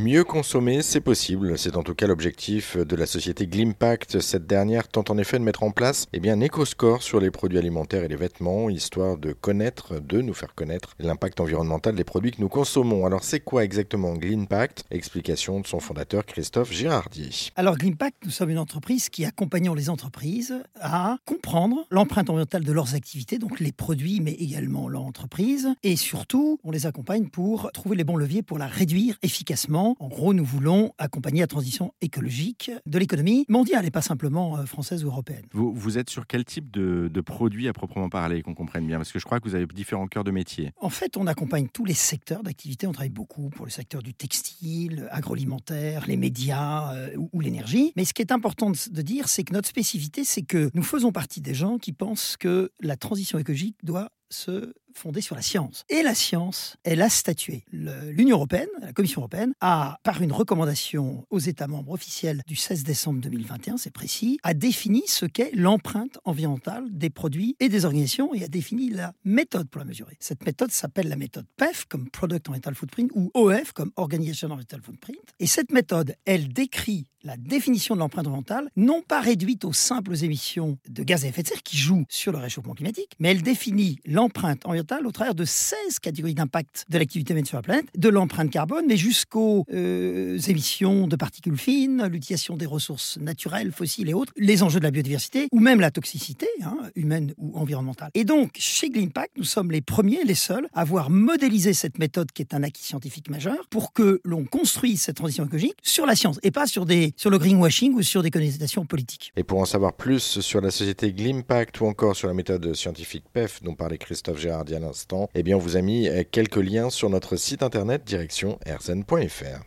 Mieux consommer, c'est possible. C'est en tout cas l'objectif de la société Glimpact. Cette dernière tente en effet de mettre en place eh bien, un éco-score sur les produits alimentaires et les vêtements, histoire de connaître, de nous faire connaître l'impact environnemental des produits que nous consommons. Alors c'est quoi exactement Glimpact? Explication de son fondateur Christophe Girardi. Alors Glimpact, nous sommes une entreprise qui accompagnons les entreprises à comprendre l'empreinte environnementale de leurs activités, donc les produits, mais également leur entreprise. Et surtout, on les accompagne pour trouver les bons leviers pour la réduire efficacement en gros, nous voulons accompagner la transition écologique de l'économie mondiale et pas simplement euh, française ou européenne. Vous, vous êtes sur quel type de, de produits à proprement parler, qu'on comprenne bien? Parce que je crois que vous avez différents cœurs de métier. En fait, on accompagne tous les secteurs d'activité. On travaille beaucoup pour le secteur du textile, agroalimentaire, les médias euh, ou, l'énergie. Mais ce qui est important de dire, c'est que notre spécificité, c'est que nous faisons partie des gens qui pensent que la transition écologique doit se fonder sur la science. Et la science, elle a statué. L'Union européenne, la Commission européenne, a, par une recommandation aux États membres officiels du 16 décembre 2021, c'est précis, a défini ce qu'est l'empreinte environnementale des produits et des organisations et a défini la méthode pour la mesurer. Cette méthode s'appelle la méthode PEF, comme Product Environmental Footprint, ou OF, comme Organization Environmental Footprint. Et cette méthode, elle décrit la définition de l'empreinte environnementale, non pas réduite aux simples émissions de gaz à effet de serre qui jouent sur le réchauffement climatique, mais elle définit l'empreinte environnementale au travers de 16 catégories d'impact de l'activité humaine sur la planète, de l'empreinte carbone, mais jusqu'aux euh, émissions de particules fines, l'utilisation des ressources naturelles, fossiles et autres, les enjeux de la biodiversité, ou même la toxicité, hein, humaine ou environnementale. Et donc, chez Glimpact, nous sommes les premiers, les seuls, à avoir modélisé cette méthode qui est un acquis scientifique majeur pour que l'on construise cette transition écologique sur la science et pas sur, des, sur le greenwashing ou sur des connotations politiques. Et pour en savoir plus sur la société Glimpact ou encore sur la méthode scientifique PEF dont parlait Christophe À l'instant, eh bien, on vous a mis quelques liens sur notre site internet direction rzn.fr.